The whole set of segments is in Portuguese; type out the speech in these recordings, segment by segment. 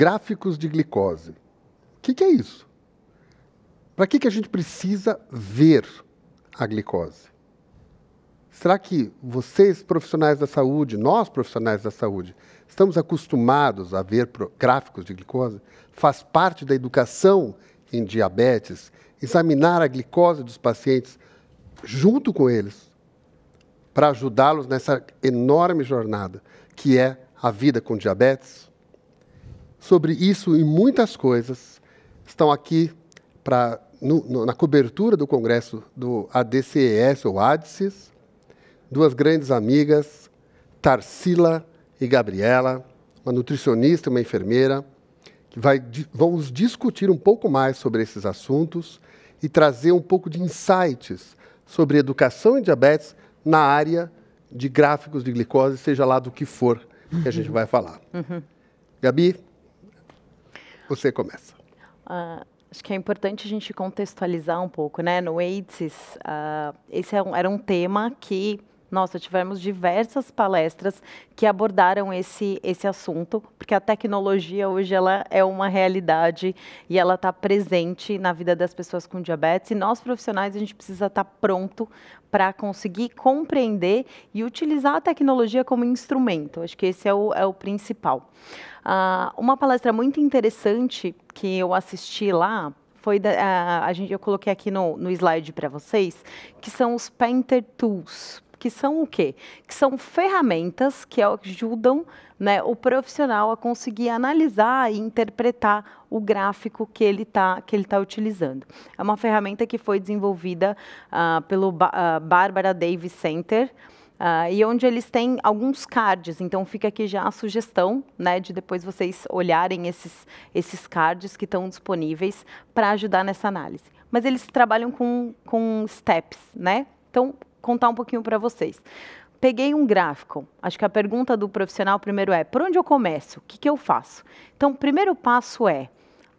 gráficos de glicose. O que, que é isso? Para que, que a gente precisa ver a glicose? Será que vocês, profissionais da saúde, nós, profissionais da saúde, estamos acostumados a ver gráficos de glicose? Faz parte da educação em diabetes examinar a glicose dos pacientes junto com eles, para ajudá-los nessa enorme jornada que é a vida com diabetes? Sobre isso e muitas coisas estão aqui para na cobertura do congresso do ADCES ou ADCES, duas grandes amigas, Tarsila e Gabriela, uma nutricionista e uma enfermeira, que vai, vamos discutir um pouco mais sobre esses assuntos e trazer um pouco de insights sobre educação em diabetes na área de gráficos de glicose, seja lá do que for que a gente vai falar. Uhum. Gabi, você começa. Uh, acho que é importante a gente contextualizar um pouco, né? No AIDS, uh, esse é um, era um tema que nossa, tivemos diversas palestras que abordaram esse, esse assunto, porque a tecnologia hoje ela é uma realidade e ela está presente na vida das pessoas com diabetes. E nós, profissionais, a gente precisa estar tá pronto para conseguir compreender e utilizar a tecnologia como instrumento. Acho que esse é o, é o principal. Uh, uma palestra muito interessante que eu assisti lá foi da, a, a gente eu coloquei aqui no, no slide para vocês que são os Painter Tools que são o quê? Que são ferramentas que ajudam né, o profissional a conseguir analisar e interpretar o gráfico que ele está que ele tá utilizando. É uma ferramenta que foi desenvolvida uh, pelo ba uh, Barbara Davis Center, Uh, e onde eles têm alguns cards, então fica aqui já a sugestão, né, de depois vocês olharem esses, esses cards que estão disponíveis para ajudar nessa análise. Mas eles trabalham com, com steps, né? Então, contar um pouquinho para vocês. Peguei um gráfico. Acho que a pergunta do profissional primeiro é: por onde eu começo? O que, que eu faço? Então, o primeiro passo é: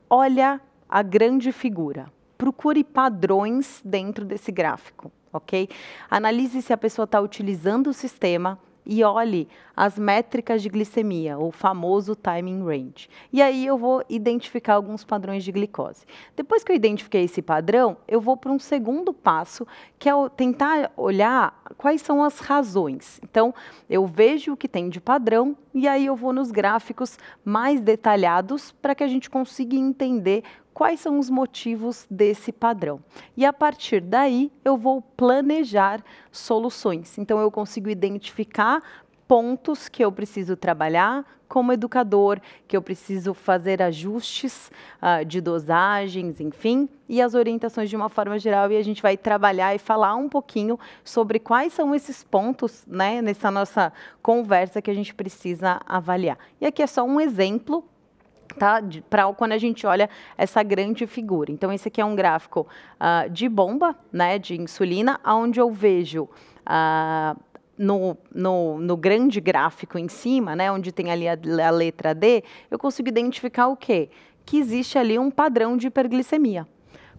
olha a grande figura. Procure padrões dentro desse gráfico, ok? Analise se a pessoa está utilizando o sistema, e olhe as métricas de glicemia, o famoso timing range. E aí eu vou identificar alguns padrões de glicose. Depois que eu identifiquei esse padrão, eu vou para um segundo passo, que é tentar olhar quais são as razões. Então, eu vejo o que tem de padrão e aí eu vou nos gráficos mais detalhados para que a gente consiga entender quais são os motivos desse padrão. E a partir daí, eu vou planejar soluções. Então, eu consigo identificar pontos que eu preciso trabalhar como educador, que eu preciso fazer ajustes uh, de dosagens, enfim, e as orientações de uma forma geral. E a gente vai trabalhar e falar um pouquinho sobre quais são esses pontos, né, nessa nossa conversa que a gente precisa avaliar. E aqui é só um exemplo tá? Para quando a gente olha essa grande figura. Então, esse aqui é um gráfico uh, de bomba, né, de insulina, onde eu vejo uh, no, no, no, grande gráfico em cima, né, onde tem ali a, a, letra D, eu consigo identificar o quê? Que existe ali um padrão de hiperglicemia.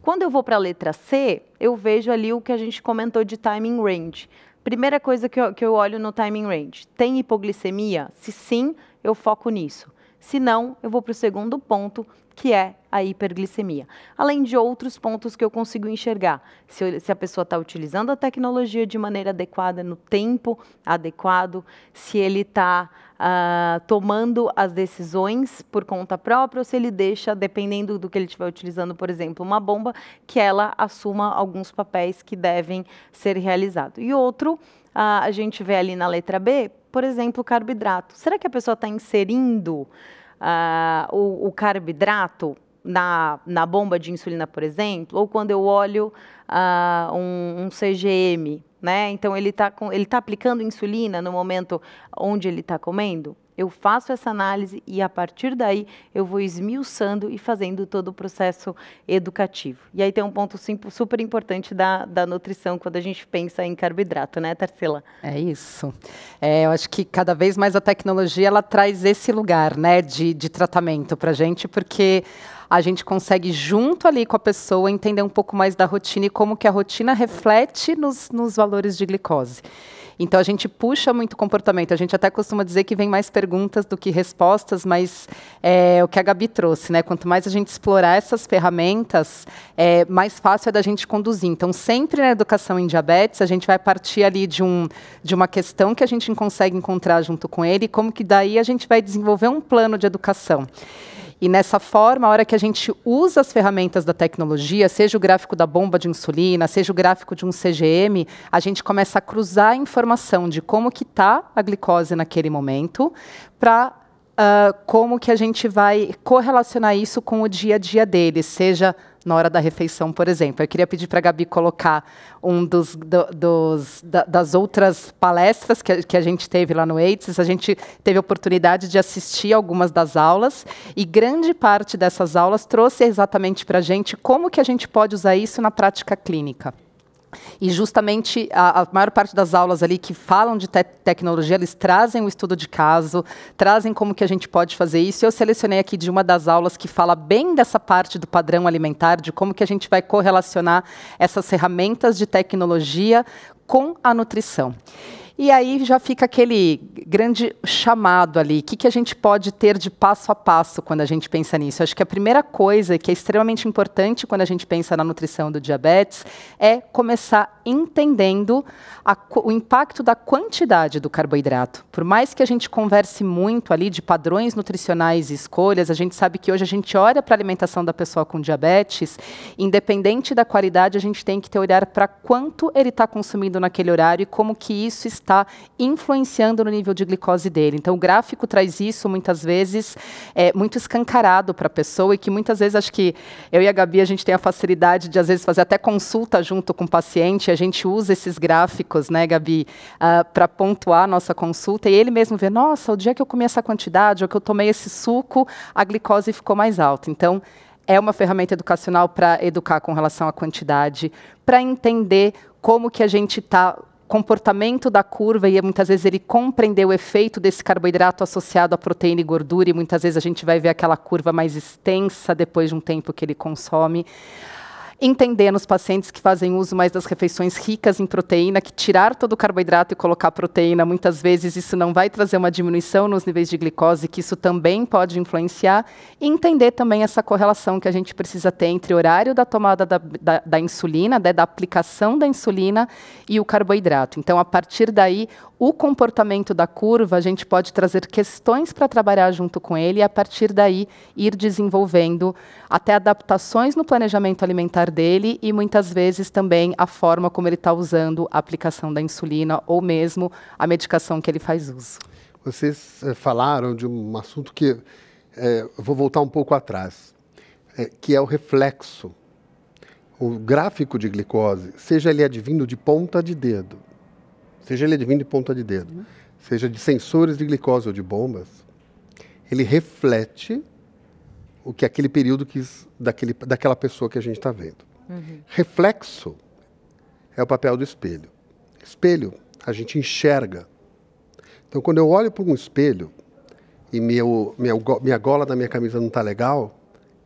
Quando eu vou para a letra C, eu vejo ali o que a gente comentou de timing range. Primeira coisa que eu, que eu olho no timing range, tem hipoglicemia? Se sim, eu foco nisso. Se não, eu vou para o segundo ponto, que é a hiperglicemia. Além de outros pontos que eu consigo enxergar. Se, eu, se a pessoa está utilizando a tecnologia de maneira adequada, no tempo adequado, se ele está uh, ah, tomando as decisões por conta própria, ou se ele deixa, dependendo do que ele estiver utilizando, por exemplo, uma bomba, que ela assuma alguns papéis que devem ser realizados. E outro, uh, a gente vê ali na letra B, por exemplo, carboidrato. Será que a pessoa está inserindo uh, o, o, carboidrato na, na bomba de insulina, por exemplo? Ou quando eu olho uh, um, um CGM, né? Então ele está ele tá aplicando insulina no momento onde ele está comendo? Eu faço essa análise e a partir daí eu vou esmiuçando e fazendo todo o processo educativo. E aí tem um ponto super importante da, da nutrição quando a gente pensa em carboidrato, né, Tarsila? É isso. É, eu acho que cada vez mais a tecnologia ela traz esse lugar, né, de, de tratamento para a gente, porque a gente consegue, junto ali com a pessoa, entender um pouco mais da rotina e como que a rotina reflete nos, nos valores de glicose. Então a gente puxa muito comportamento. A gente até costuma dizer que vem mais perguntas do que respostas, mas é o que a Gabi trouxe, né? Quanto mais a gente explorar essas ferramentas, é, mais fácil é da gente conduzir. Então, sempre na educação em diabetes, a gente vai partir ali de, um, de uma questão que a gente consegue encontrar junto com ele, como que daí a gente vai desenvolver um plano de educação. E nessa forma, a hora que a gente usa as ferramentas da tecnologia, seja o gráfico da bomba de insulina, seja o gráfico de um CGM, a gente começa a cruzar a informação de como que está a glicose naquele momento, para uh, como que a gente vai correlacionar isso com o dia a dia deles, seja na hora da refeição, por exemplo. Eu queria pedir para a Gabi colocar um dos, do, dos da, das outras palestras que a, que a gente teve lá no AIDS. A gente teve a oportunidade de assistir algumas das aulas e grande parte dessas aulas trouxe exatamente para a gente como que a gente pode usar isso na prática clínica. E justamente a, a, maior parte das aulas ali que falam de te tecnologia, eles trazem o estudo de caso, trazem como que a gente pode fazer isso. Eu selecionei aqui de uma das aulas que fala bem dessa parte do padrão alimentar, de como que a gente vai correlacionar essas ferramentas de tecnologia com a nutrição. E aí já fica aquele grande chamado ali. O que, que a gente pode ter de passo a passo quando a gente pensa nisso? Acho que a primeira coisa que é extremamente importante quando a gente pensa na nutrição do diabetes é começar entendendo a, o impacto da quantidade do carboidrato. Por mais que a gente converse muito ali de padrões nutricionais e escolhas, a gente sabe que hoje a gente olha para a alimentação da pessoa com diabetes, independente da qualidade, a gente tem que ter olhar para quanto ele está consumindo naquele horário e como que isso está está influenciando no nível de glicose dele. Então, o gráfico traz isso muitas vezes é, muito escancarado para a pessoa e que muitas vezes acho que eu e a Gabi a gente tem a facilidade de às vezes fazer até consulta junto com o paciente. A gente usa esses gráficos, né, Gabi, uh, para pontuar a nossa consulta e ele mesmo vê, nossa, o dia que eu comi essa quantidade ou que eu tomei esse suco, a glicose ficou mais alta. Então, é uma ferramenta educacional para educar com relação à quantidade, para entender como que a gente está comportamento da curva e muitas vezes ele compreender o efeito desse carboidrato associado à proteína e gordura e muitas vezes a gente vai ver aquela curva mais extensa depois de um tempo que ele consome entender nos pacientes que fazem uso mais das refeições ricas em proteína, que tirar todo o carboidrato e colocar proteína, muitas vezes isso não vai trazer uma diminuição nos níveis de glicose, que isso também pode influenciar, e entender também essa correlação que a gente precisa ter entre o horário da tomada da, da, da insulina, né, da aplicação da insulina e o carboidrato. Então, a partir daí, o comportamento da curva, a gente pode trazer questões para trabalhar junto com ele e, a partir daí, ir desenvolvendo até adaptações no planejamento alimentar dele e, muitas vezes, também a forma como ele está usando a aplicação da insulina ou mesmo a medicação que ele faz uso. Vocês é, falaram de um assunto que é, vou voltar um pouco atrás, é, que é o reflexo. O gráfico de glicose, seja ele advindo de ponta de dedo, seja ele advindo de ponta de dedo, uhum. seja de sensores de glicose ou de bombas, ele reflete o que aquele período quis daquele, daquela pessoa que a gente está vendo. Uhum. Reflexo é o papel do espelho. Espelho, a gente enxerga. Então, quando eu olho para um espelho e meu, minha, minha gola da minha camisa não está legal,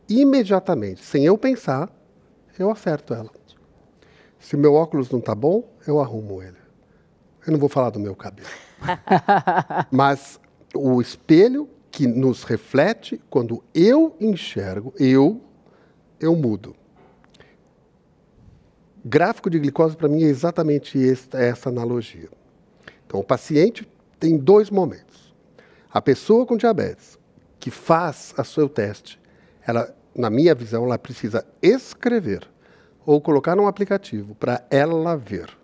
imediatamente, sem eu pensar, eu acerto ela. Se meu óculos não está bom, eu arrumo ele. Eu não vou falar do meu cabelo. Mas o espelho que nos reflete, quando eu enxergo, eu, eu mudo. Gráfico de glicose, para mim, é exatamente esta, essa analogia. Então, o paciente tem dois momentos. A pessoa com diabetes que faz o seu teste, ela, na minha visão, ela precisa escrever ou colocar num aplicativo para ela ver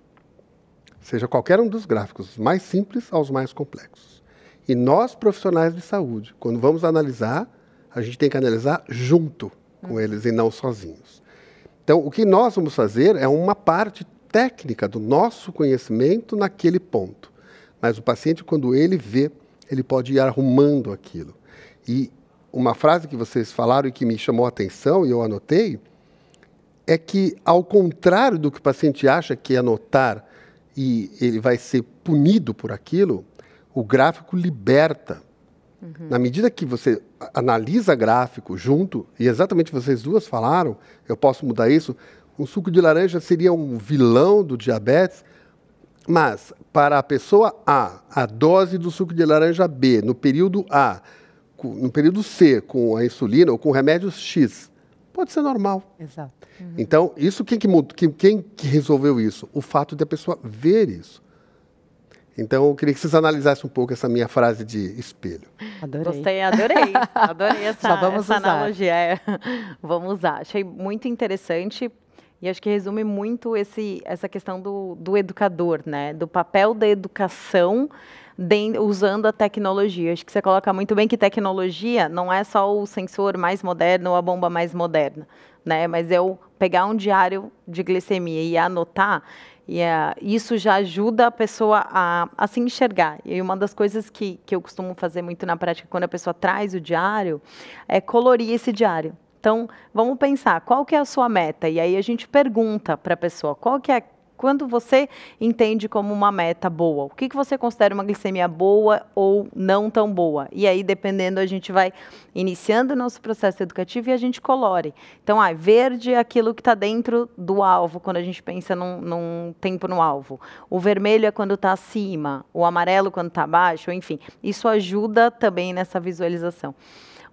seja qualquer um dos gráficos, mais simples aos mais complexos. E nós, profissionais de saúde, quando vamos analisar, a gente tem que analisar junto com eles e não sozinhos. Então, o que nós vamos fazer é uma parte técnica do nosso conhecimento naquele ponto. Mas o paciente, quando ele vê, ele pode ir arrumando aquilo. E uma frase que vocês falaram e que me chamou a atenção e eu anotei é que, ao contrário do que o paciente acha que é anotar e ele vai ser punido por aquilo, o gráfico liberta Uhum. Na medida que você analisa gráfico junto, e exatamente vocês duas falaram, eu posso mudar isso, um suco de laranja seria um vilão do diabetes, mas para a pessoa A, a dose do suco de laranja B no período A, no período C, com a insulina ou com remédios X, pode ser normal. Exato. Uhum. Então, isso quem que, quem, quem que resolveu isso? O fato de a pessoa ver isso. Então, eu queria que vocês analisassem um pouco essa minha frase de espelho. Adorei. Gostei, adorei. Adorei essa, essa analogia. É. Vamos usar. Achei muito interessante e acho que resume muito esse, essa questão do, do educador, né? Do papel da educação de, usando a tecnologia. Acho que você coloca muito bem que tecnologia não é só o sensor mais moderno ou a bomba mais moderna, né? Mas eu pegar um diário de glicemia e anotar e uh, isso já ajuda a pessoa a, a, se enxergar. E uma das coisas que, que eu costumo fazer muito na prática, quando a pessoa traz o diário, é colorir esse diário. Então, vamos pensar, qual que é a sua meta? E aí a gente pergunta para a pessoa, qual que é quando você entende como uma meta boa, o que, que você considera uma glicemia boa ou não tão boa? E aí, dependendo, a gente vai iniciando o nosso processo educativo e a gente colore. Então, ah, verde é aquilo que está dentro do alvo, quando a gente pensa num, num tempo no alvo. O vermelho é quando está acima, o amarelo quando está abaixo, enfim. Isso ajuda também nessa visualização.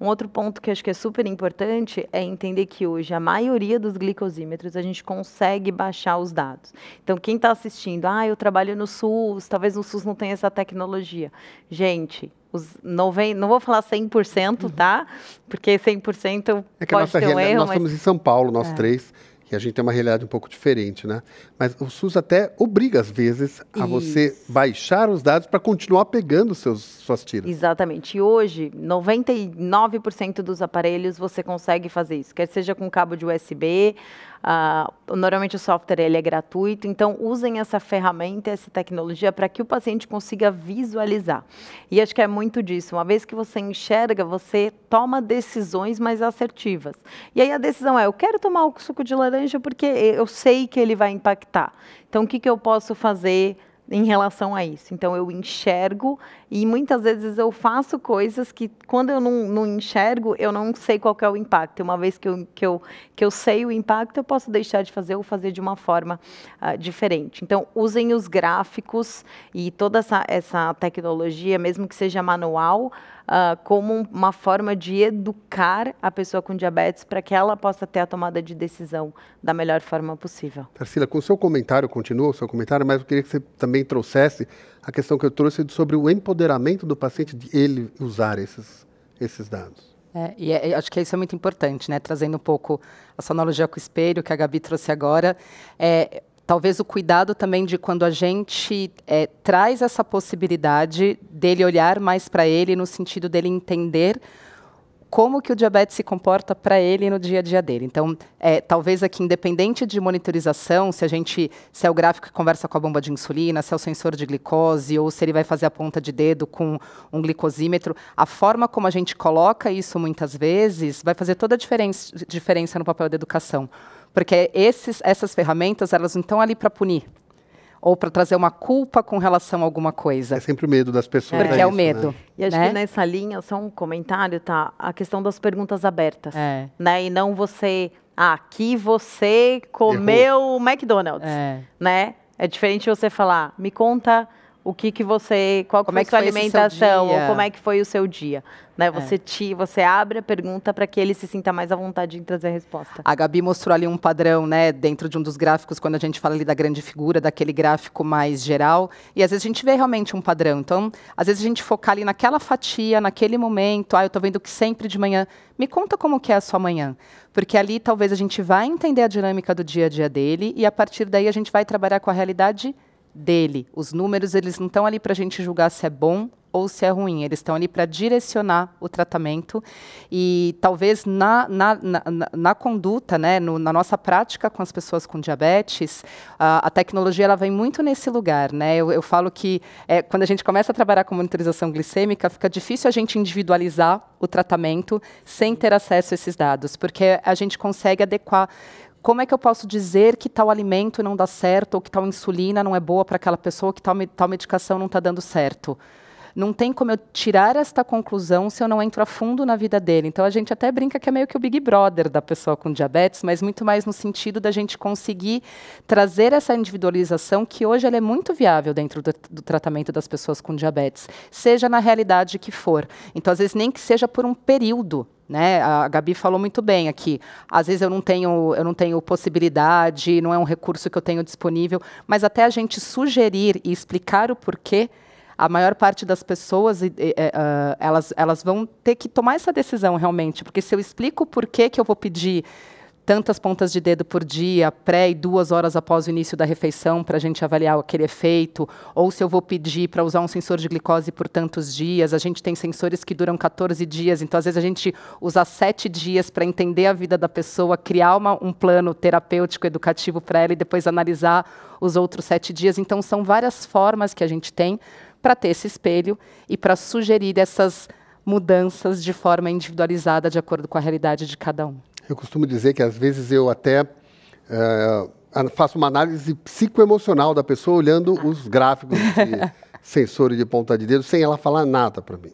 Um outro ponto que acho que é super importante é entender que hoje a maioria dos glicosímetros a gente consegue baixar os dados. Então, quem está assistindo, ah, eu trabalho no SUS, talvez o SUS não tenha essa tecnologia. Gente, os 90, não vou falar 100%, uhum. tá? Porque 100% é que pode ter um erro. Nós mas... estamos em São Paulo, nós é. três que a gente tem uma realidade um pouco diferente, né? Mas o SUS até obriga, às vezes, a Isso. você baixar os dados para continuar pegando seus, suas tiras. Exatamente. E hoje, 99% dos aparelhos você consegue fazer isso, quer seja com cabo de USB, Uh, normalmente o software ele é gratuito, então usem essa ferramenta, essa tecnologia para que o paciente consiga visualizar. E acho que é muito disso. Uma vez que você enxerga, você toma decisões mais assertivas. E aí a decisão é: eu quero tomar o suco de laranja porque eu sei que ele vai impactar. Então o que, que eu posso fazer? em relação a isso. Então, eu enxergo e muitas vezes eu faço coisas que, quando eu não, não enxergo, eu não sei qual é o impacto. Uma vez que eu, que, eu, que eu sei o impacto, eu posso deixar de fazer ou fazer de uma forma uh, diferente. Então, usem os gráficos e toda essa, essa tecnologia, mesmo que seja manual, uh, como uma forma de educar a pessoa com diabetes para que ela possa ter a tomada de decisão da melhor forma possível. Tarsila, com o seu comentário, continua o seu comentário, mas eu queria que você também trouxesse a questão que eu trouxe sobre o empoderamento do paciente de ele usar esses, esses dados. É, e é, acho que isso é muito importante, né? Trazendo um pouco a analogia com o espelho que a Gabi trouxe agora. É, talvez o cuidado também de quando a gente é, traz essa possibilidade dele olhar mais para ele no sentido dele entender como que o diabetes se comporta para ele no dia a dia dele. Então, é, talvez aqui, independente de monitorização, se a gente, se é o gráfico que conversa com a bomba de insulina, se é o sensor de glicose, ou se ele vai fazer a ponta de dedo com um glicosímetro, a forma como a gente coloca isso muitas vezes vai fazer toda a diferença, diferença no papel da educação. Porque esses, essas ferramentas, elas não estão ali para punir ou para trazer uma culpa com relação a alguma coisa. É sempre o medo das pessoas. Porque é, é o medo. Né? E acho né? que nessa linha, só um comentário, tá? A questão das perguntas abertas. É. Né? E não você. Ah, aqui você comeu Errou. McDonald's. É. Né? É diferente você falar, me conta o que que você, qual como é que foi a sua alimentação, ou como é que foi o seu dia, né? É. Você é. te, você abre a pergunta para que ele se sinta mais à vontade em trazer a resposta. A Gabi mostrou ali um padrão, né, dentro de um dos gráficos quando a gente fala ali da grande figura, daquele gráfico mais geral, e às vezes a gente vê realmente um padrão. Então, às vezes a gente focar ali naquela fatia, naquele momento, ah, eu estou vendo que sempre de manhã, me conta como que é a sua manhã, porque ali talvez a gente vai entender a dinâmica do dia a dia dele e a partir daí a gente vai trabalhar com a realidade dele. Os números eles não estão ali para a gente julgar se é bom ou se é ruim. Eles estão ali para direcionar o tratamento e talvez na, na, na, na conduta, né, no, na nossa prática com as pessoas com diabetes, a, a tecnologia ela vem muito nesse lugar. Né? Eu, eu falo que é, quando a gente começa a trabalhar com monitorização glicêmica, fica difícil a gente individualizar o tratamento sem ter acesso a esses dados, porque a gente consegue adequar como é que eu posso dizer que tal alimento não dá certo, ou que tal insulina não é boa para aquela pessoa, que tal, tal medicação não está dando certo? não tem como eu tirar esta conclusão se eu não entro a fundo na vida dele. Então a gente até brinca que é meio que o Big Brother da pessoa com diabetes, mas muito mais no sentido da gente conseguir trazer essa individualização que hoje ela é muito viável dentro do, do tratamento das pessoas com diabetes, seja na realidade que for. Então, às vezes, nem que seja por um período, né? A Gabi falou muito bem aqui. Às vezes eu não tenho, eu não tenho possibilidade, não é um recurso que eu tenho disponível, mas até a gente sugerir e explicar o porquê, a maior parte das pessoas, uh, elas, elas vão ter que tomar essa decisão realmente, porque se eu explico o porquê que eu vou pedir tantas pontas de dedo por dia, pré e duas horas após o início da refeição, para a gente avaliar aquele efeito, ou se eu vou pedir para usar um sensor de glicose por tantos dias. A gente tem sensores que duram 14 dias, então às vezes a gente usa sete dias para entender a vida da pessoa, criar uma, um plano terapêutico educativo para ela e depois analisar os outros sete dias. Então são várias formas que a gente tem para ter esse espelho e para sugerir essas mudanças de forma individualizada de acordo com a realidade de cada um. Eu costumo dizer que às vezes eu até uh, faço uma análise psicoemocional da pessoa olhando os gráficos de sensor de ponta de dedo sem ela falar nada para mim.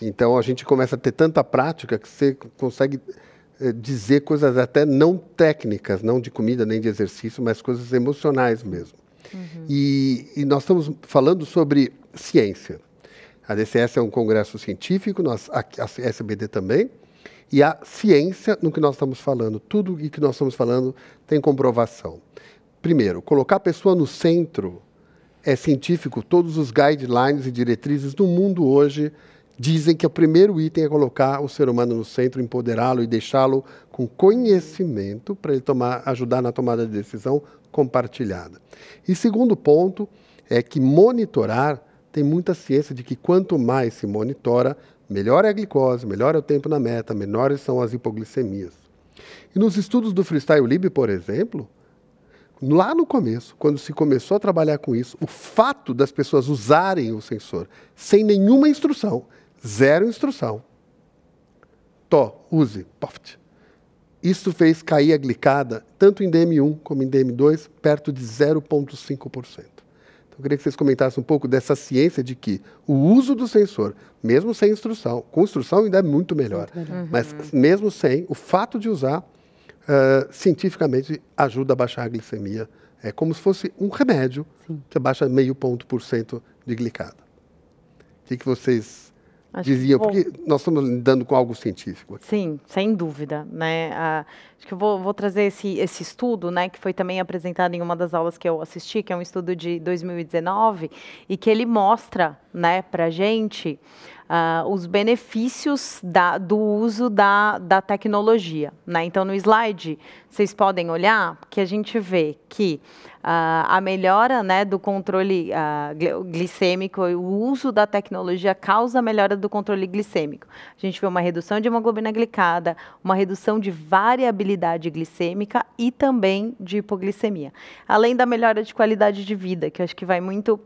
Então a gente começa a ter tanta prática que você consegue uh, dizer coisas até não técnicas, não de comida nem de exercício, mas coisas emocionais mesmo. Uhum. E, e nós estamos falando sobre ciência. A DCS é um congresso científico, nós, a, a SBD também, e a ciência no que nós estamos falando. Tudo o que nós estamos falando tem comprovação. Primeiro, colocar a pessoa no centro é científico. Todos os guidelines e diretrizes do mundo hoje dizem que o primeiro item é colocar o ser humano no centro, empoderá-lo e deixá-lo com conhecimento para ele tomar, ajudar na tomada de decisão compartilhada. E segundo ponto é que monitorar tem muita ciência de que quanto mais se monitora, melhor é a glicose, melhor é o tempo na meta, menores são as hipoglicemias. E nos estudos do Freestyle Lib, por exemplo, lá no começo, quando se começou a trabalhar com isso, o fato das pessoas usarem o sensor sem nenhuma instrução, zero instrução, Tó, use, poft. Isso fez cair a glicada, tanto em DM1 como em DM2, perto de 0,5%. Então, eu queria que vocês comentassem um pouco dessa ciência de que o uso do sensor, mesmo sem instrução, com instrução ainda é muito melhor, muito melhor. mas uhum. mesmo sem, o fato de usar, uh, cientificamente ajuda a baixar a glicemia. É como se fosse um remédio Sim. que baixa meio ponto por cento de glicada. O que, que vocês Acho diziam, porque nós estamos lidando com algo científico. Sim, sem dúvida. Né? Ah, acho que eu vou, vou, trazer esse, esse estudo, né, que foi também apresentado em uma das aulas que eu assisti, que é um estudo de 2019, e que ele mostra né, para a gente uh, os benefícios da, do uso da, da tecnologia. Né? Então, no slide, vocês podem olhar que a gente vê que uh, a melhora né, do controle uh, glicêmico o uso da tecnologia causa a melhora do controle glicêmico. A gente vê uma redução de hemoglobina glicada, uma redução de variabilidade glicêmica e também de hipoglicemia. Além da melhora de qualidade de vida, que acho que vai muito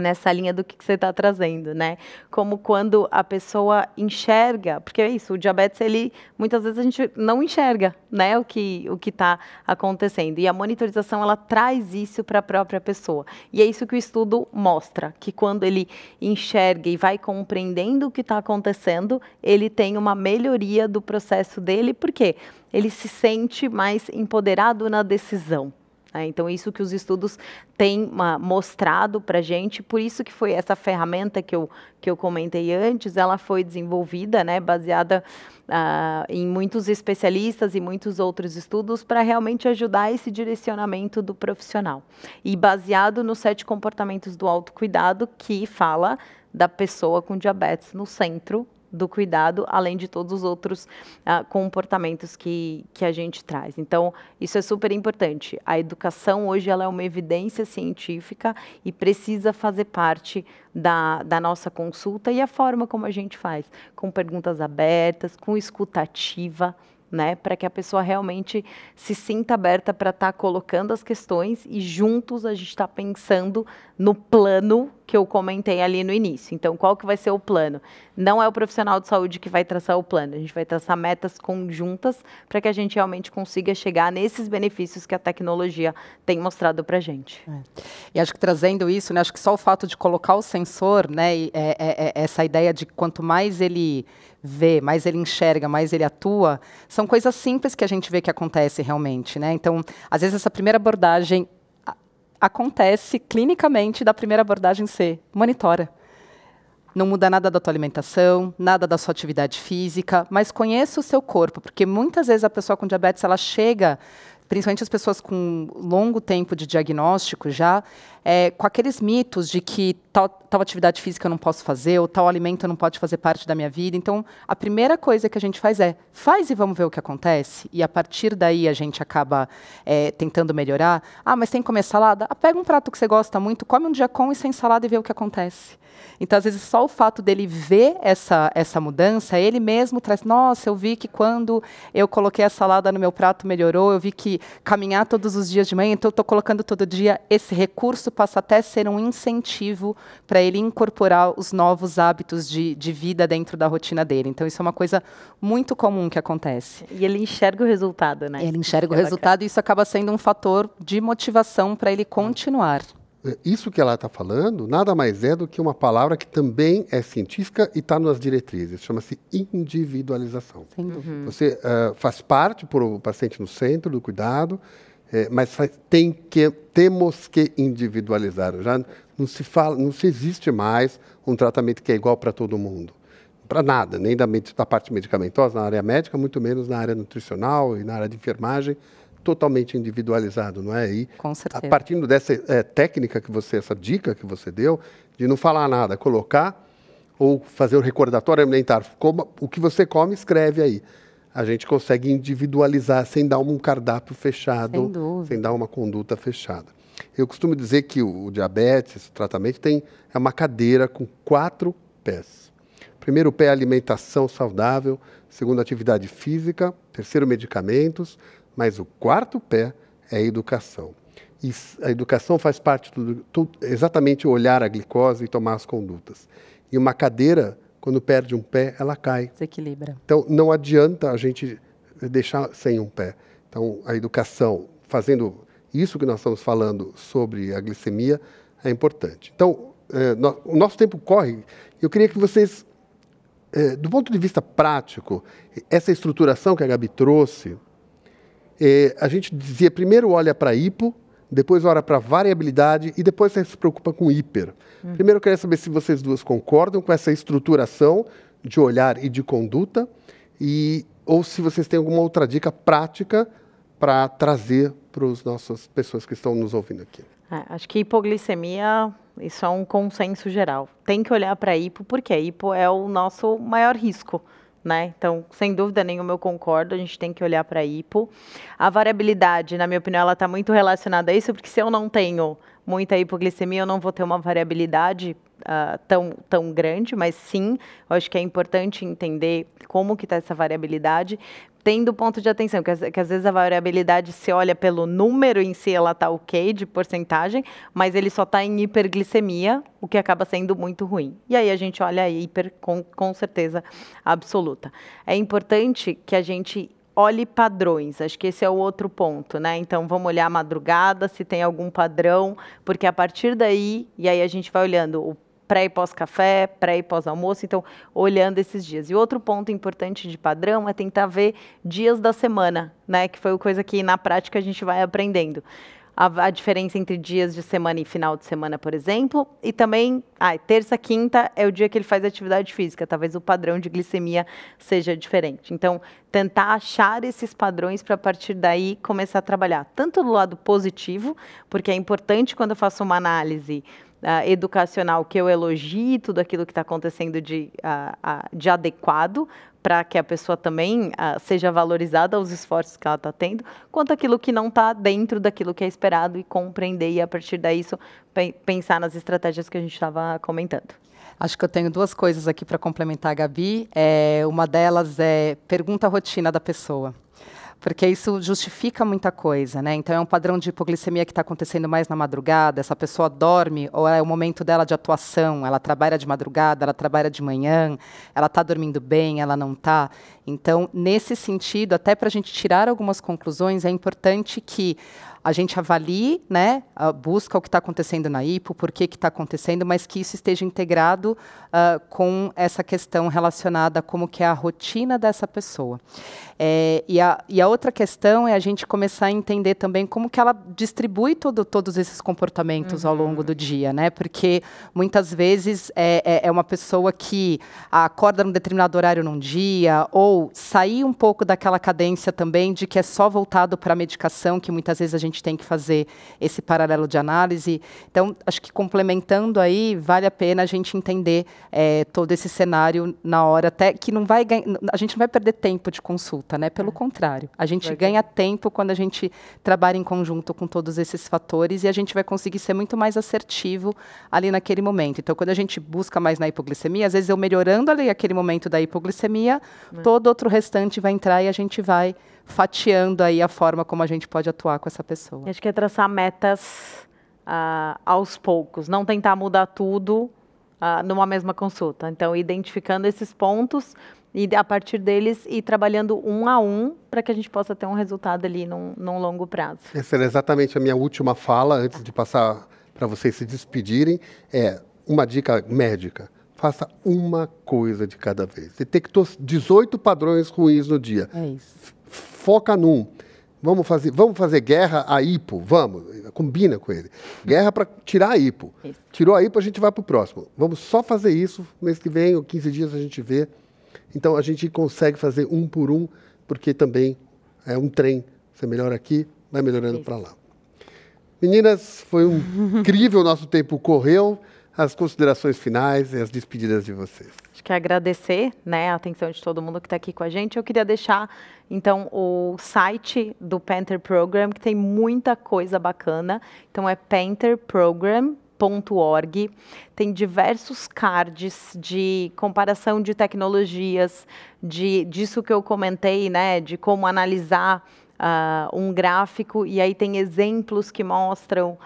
nessa linha do que, você está trazendo, né? Como quando a pessoa enxerga, porque é isso, o diabetes ele muitas vezes a gente não enxerga, né? O que o que está acontecendo e a monitorização ela traz isso para a própria pessoa e é isso que o estudo mostra, que quando ele enxerga e vai compreendendo o que está acontecendo, ele tem uma melhoria do processo dele, porque ele se sente mais empoderado na decisão. É, então, isso que os estudos têm uma, mostrado para a gente, por isso que foi essa ferramenta que eu, que eu comentei antes, ela foi desenvolvida, né, baseada uh, em muitos especialistas e muitos outros estudos para realmente ajudar esse direcionamento do profissional. E baseado nos sete comportamentos do autocuidado, que fala da pessoa com diabetes no centro do cuidado, além de todos os outros uh, comportamentos que, que a gente traz. Então, isso é super importante. A educação hoje ela é uma evidência científica e precisa fazer parte da, da nossa consulta e a forma como a gente faz, com perguntas abertas, com escutativa, né, para que a pessoa realmente se sinta aberta para estar tá colocando as questões e juntos a gente está pensando no plano que eu comentei ali no início. Então, qual que vai ser o plano? Não é o profissional de saúde que vai traçar o plano, a gente vai traçar metas conjuntas para que a gente realmente consiga chegar nesses benefícios que a tecnologia tem mostrado para a gente. É. E acho que trazendo isso, né, acho que só o fato de colocar o sensor, né, é, é, é essa ideia de quanto mais ele vê, mais ele enxerga, mais ele atua, são coisas simples que a gente vê que acontece realmente, né? Então, às vezes essa primeira abordagem acontece clinicamente da primeira abordagem ser monitora. Não muda nada da tua alimentação, nada da sua atividade física, mas conheça o seu corpo, porque muitas vezes a pessoa com diabetes ela chega principalmente as pessoas com longo tempo de diagnóstico já, é, com aqueles mitos de que tal, tal atividade física eu não posso fazer, ou tal alimento não pode fazer parte da minha vida. Então, a primeira coisa que a gente faz é, faz e vamos ver o que acontece, e a partir daí a gente acaba é, tentando melhorar. Ah, mas tem que comer salada? Ah, pega um prato que você gosta muito, come um dia com e sem salada e vê o que acontece. Então, às vezes, só o fato dele ver essa, essa mudança, ele mesmo traz, nossa, eu vi que quando eu coloquei a salada no meu prato melhorou, eu vi que caminhar todos os dias de manhã, então eu estou colocando todo dia, esse recurso passa até a ser um incentivo para ele incorporar os novos hábitos de, de vida dentro da rotina dele. Então, isso é uma coisa muito comum que acontece. E ele enxerga o resultado, né? Ele enxerga o é resultado e isso acaba sendo um fator de motivação para ele continuar. É, isso que ela está falando nada mais é do que uma palavra que também é científica e está nas diretrizes. Chama-se individualização. Uhum. Você uh, faz parte por o paciente no centro do cuidado, é, mas tem que, temos que individualizar. Já não se fala, não se existe mais um tratamento que é igual para todo mundo. Para nada, nem da, da parte medicamentosa na área médica, muito menos na área nutricional e na área de enfermagem totalmente individualizado, não é? E Com certeza. A partindo dessa é, técnica que você, essa dica que você deu, de não falar nada, colocar ou fazer o recordatório alimentar, como, o que você come, escreve aí. A gente consegue individualizar sem dar um cardápio fechado, sem, sem dar uma conduta fechada. Eu costumo dizer que o, o diabetes, o tratamento, tem é uma cadeira com quatro pés. Primeiro pé, alimentação saudável. Segundo, atividade física. Terceiro, medicamentos. Mas o quarto pé é a educação. E a educação faz parte do exatamente olhar a glicose e tomar as condutas. E uma cadeira, quando perde um pé, ela cai. Desequilibra. Então não adianta a gente deixar sem um pé. Então a educação, fazendo isso que nós estamos falando sobre a glicemia, é importante. Então é, no, o nosso tempo corre. Eu queria que vocês, é, do ponto de vista prático, essa estruturação que a Gabi trouxe, é, a gente dizia primeiro olha para hipo, depois olha para variabilidade e depois se preocupa com hiper. Hum. Primeiro eu queria saber se vocês duas concordam com essa estruturação de olhar e de conduta e ou se vocês têm alguma outra dica prática para trazer para as nossas pessoas que estão nos ouvindo aqui. É, acho que hipoglicemia, isso é um consenso geral. Tem que olhar para hipo, porque a hipo é o nosso maior risco né? Então, sem dúvida nenhuma, eu concordo, a gente tem que olhar para a hipo. A variabilidade, na minha opinião, ela está muito relacionada a isso, porque se eu não tenho muita hipoglicemia, eu não vou ter uma variabilidade uh, tão, tão grande, mas sim, eu acho que é importante entender como que está essa variabilidade, tendo ponto de atenção, que, que às vezes a variabilidade se olha pelo número em si, ela está ok de porcentagem, mas ele só está em hiperglicemia, o que acaba sendo muito ruim. E aí a gente olha a hiper com, com certeza absoluta. É importante que a gente olhe padrões. Acho que esse é o outro ponto, né? Então vamos olhar a madrugada, se tem algum padrão, porque a partir daí, e aí a gente vai olhando o pré e pós-café, pré e pós-almoço, então olhando esses dias. E outro ponto importante de padrão é tentar ver dias da semana, né? Que foi uma coisa que na prática a gente vai aprendendo. A, a, diferença entre dias de semana e final de semana, por exemplo, e também, ah, terça, quinta é o dia que ele faz atividade física, talvez o padrão de glicemia seja diferente. Então, tentar achar esses padrões para a partir daí começar a trabalhar, tanto do lado positivo, porque é importante quando eu faço uma análise uh, educacional que eu elogie tudo aquilo que está acontecendo de, uh, de adequado para que a pessoa também seja valorizada os esforços que ela está tendo, quanto aquilo que não está dentro daquilo que é esperado e compreender e a partir daí pensar nas estratégias que a gente estava comentando. Acho que eu tenho duas coisas aqui para complementar Gabi. É, uma delas é pergunta rotina da pessoa porque isso justifica muita coisa, né? Então é um padrão de hipoglicemia que está acontecendo mais na madrugada, essa pessoa dorme ou é o momento dela de atuação, ela trabalha de madrugada, ela trabalha de manhã, ela está dormindo bem, ela não está. Então, nesse sentido, até para a gente tirar algumas conclusões, é importante que a gente avalie, né, busca o que está acontecendo na IPO, por que está acontecendo, mas que isso esteja integrado uh, com essa questão relacionada a como que é a rotina dessa pessoa. É, e, a, e, a, outra questão é a gente começar a entender também como que ela distribui todo, todos esses comportamentos uhum. ao longo do dia, né? Porque muitas vezes é, é, é, uma pessoa que acorda num determinado horário num dia, ou sair um pouco daquela cadência também de que é só voltado para a medicação, que muitas vezes a gente tem que fazer esse paralelo de análise. Então, acho que complementando aí, vale a pena a gente entender é, todo esse cenário na hora, até que não vai a gente não vai perder tempo de consulta né? Pelo é. contrário, a gente vai ganha ter. tempo quando a gente trabalha em conjunto com todos esses fatores e a gente vai conseguir ser muito mais assertivo ali naquele momento. Então, quando a gente busca mais na hipoglicemia, às vezes eu melhorando ali aquele momento da hipoglicemia, é. todo outro restante vai entrar e a gente vai fatiando aí a forma como a gente pode atuar com essa pessoa. Acho que é traçar metas uh, aos poucos, não tentar mudar tudo uh, numa mesma consulta. Então, identificando esses pontos e a partir deles ir trabalhando um a um para que a gente possa ter um resultado ali num, num longo prazo. Essa era exatamente a minha última fala antes de passar para vocês se despedirem. É uma dica médica. Faça uma coisa de cada vez. Detectou 18 padrões ruins no dia. É isso. Foca num. Vamos fazer, vamos fazer guerra a hipo, vamos, combina com ele. Guerra para tirar a hipo. Isso. Tirou a hipo, a gente vai para o próximo. Vamos só fazer isso, mês que vem ou 15 dias a gente vê então a gente consegue fazer um por um, porque também é um trem. Você melhora aqui, vai melhorando para lá. Meninas, foi um incrível, nosso tempo correu. As considerações finais e as despedidas de vocês. Acho que agradecer né, a atenção de todo mundo que está aqui com a gente. Eu queria deixar, então, o site do Panther Program, que tem muita coisa bacana. Então, é pantherprogram.com .org tem diversos cards de comparação de tecnologias, de disso que eu comentei, né, de como analisar uh, um gráfico e aí tem exemplos que mostram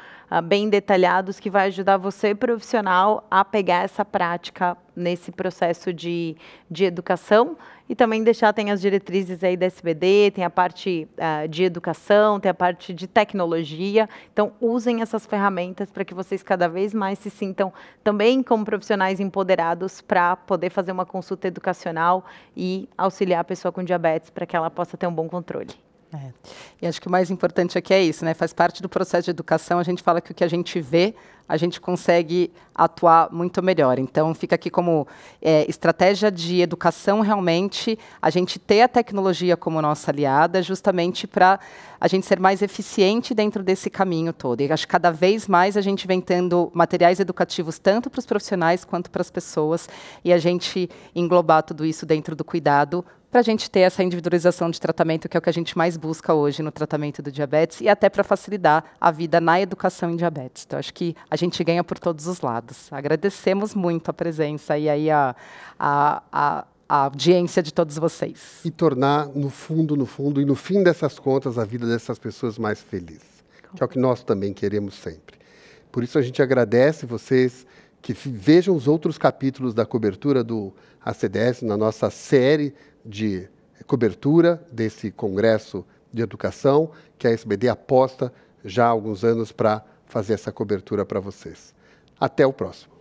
bem detalhados que vai ajudar você profissional a pegar essa prática nesse processo de, de educação e também deixar, tem as diretrizes aí da SBD, tem a parte uh, de educação, tem a parte de tecnologia. Então, usem essas ferramentas para que vocês cada vez mais se sintam também como profissionais empoderados para poder fazer uma consulta educacional e auxiliar a pessoa com diabetes para que ela possa ter um bom controle. É. E acho que o mais importante aqui é isso, né? Faz parte do processo de educação. A gente fala que o que a gente vê, a gente consegue atuar muito melhor. Então, fica aqui como é, estratégia de educação realmente a gente ter a tecnologia como nossa aliada, justamente para a gente ser mais eficiente dentro desse caminho todo. E acho que cada vez mais a gente vem tendo materiais educativos tanto para os profissionais quanto para as pessoas e a gente englobar tudo isso dentro do cuidado para a gente ter essa individualização de tratamento, que é o que a gente mais busca hoje no tratamento do diabetes, e até para facilitar a vida na educação em diabetes. Então, acho que a gente ganha por todos os lados. Agradecemos muito a presença e aí a, a, a a audiência de todos vocês. E tornar, no fundo, no fundo, e no fim dessas contas, a vida dessas pessoas mais feliz, que é o que nós também queremos sempre. Por isso a gente agradece vocês que vejam os outros capítulos da cobertura do ACDS na nossa série de cobertura desse congresso de educação que a SBD aposta já há alguns anos para fazer essa cobertura para vocês. Até o próximo.